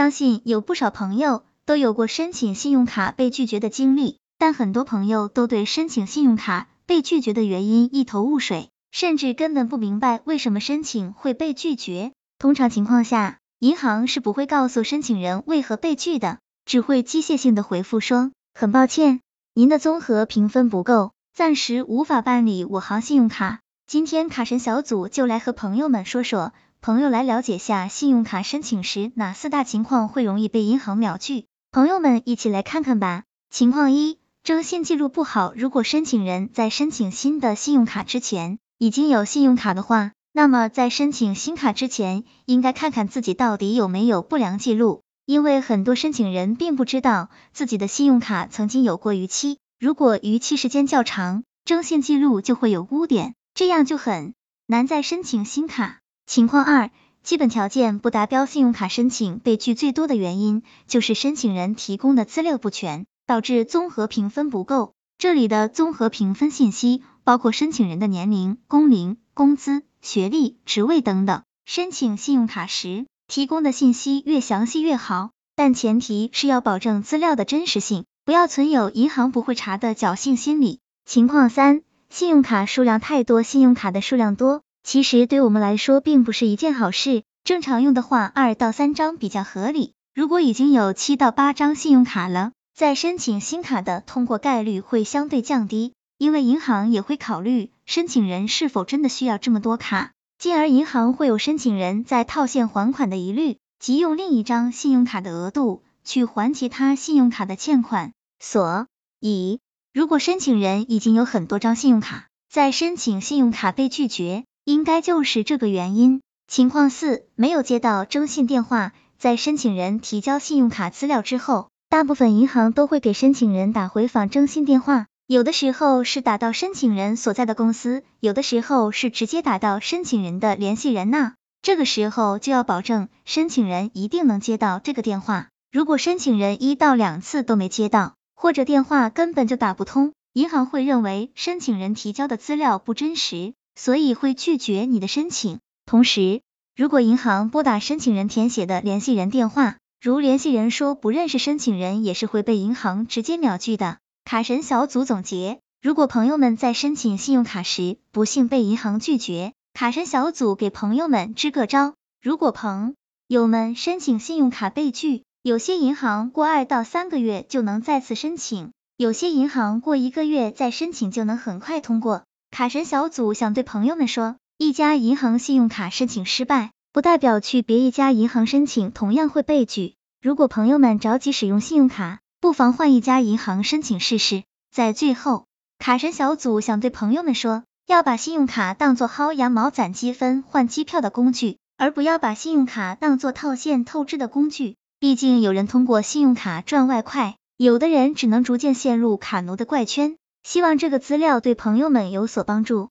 相信有不少朋友都有过申请信用卡被拒绝的经历，但很多朋友都对申请信用卡被拒绝的原因一头雾水，甚至根本不明白为什么申请会被拒绝。通常情况下，银行是不会告诉申请人为何被拒的，只会机械性的回复说，很抱歉，您的综合评分不够，暂时无法办理我行信用卡。今天卡神小组就来和朋友们说说。朋友来了解下信用卡申请时哪四大情况会容易被银行秒拒？朋友们一起来看看吧。情况一，征信记录不好。如果申请人在申请新的信用卡之前已经有信用卡的话，那么在申请新卡之前，应该看看自己到底有没有不良记录，因为很多申请人并不知道自己的信用卡曾经有过逾期，如果逾期时间较长，征信记录就会有污点，这样就很难再申请新卡。情况二，基本条件不达标，信用卡申请被拒最多的原因就是申请人提供的资料不全，导致综合评分不够。这里的综合评分信息包括申请人的年龄、工龄、工资、学历、职位等等。申请信用卡时提供的信息越详细越好，但前提是要保证资料的真实性，不要存有银行不会查的侥幸心理。情况三，信用卡数量太多，信用卡的数量多。其实对我们来说并不是一件好事，正常用的话二到三张比较合理。如果已经有七到八张信用卡了，再申请新卡的通过概率会相对降低，因为银行也会考虑申请人是否真的需要这么多卡，进而银行会有申请人在套现还款的疑虑，即用另一张信用卡的额度去还其他信用卡的欠款。所以，如果申请人已经有很多张信用卡，在申请信用卡被拒绝。应该就是这个原因。情况四，没有接到征信电话。在申请人提交信用卡资料之后，大部分银行都会给申请人打回访征信电话，有的时候是打到申请人所在的公司，有的时候是直接打到申请人的联系人那。这个时候就要保证申请人一定能接到这个电话。如果申请人一到两次都没接到，或者电话根本就打不通，银行会认为申请人提交的资料不真实。所以会拒绝你的申请。同时，如果银行拨打申请人填写的联系人电话，如联系人说不认识申请人，也是会被银行直接秒拒的。卡神小组总结：如果朋友们在申请信用卡时不幸被银行拒绝，卡神小组给朋友们支个招。如果朋友们申请信用卡被拒，有些银行过二到三个月就能再次申请，有些银行过一个月再申请就能很快通过。卡神小组想对朋友们说，一家银行信用卡申请失败，不代表去别一家银行申请同样会被拒。如果朋友们着急使用信用卡，不妨换一家银行申请试试。在最后，卡神小组想对朋友们说，要把信用卡当做薅羊毛、攒积分、换机票的工具，而不要把信用卡当做套现透支的工具。毕竟有人通过信用卡赚外快，有的人只能逐渐陷入卡奴的怪圈。希望这个资料对朋友们有所帮助。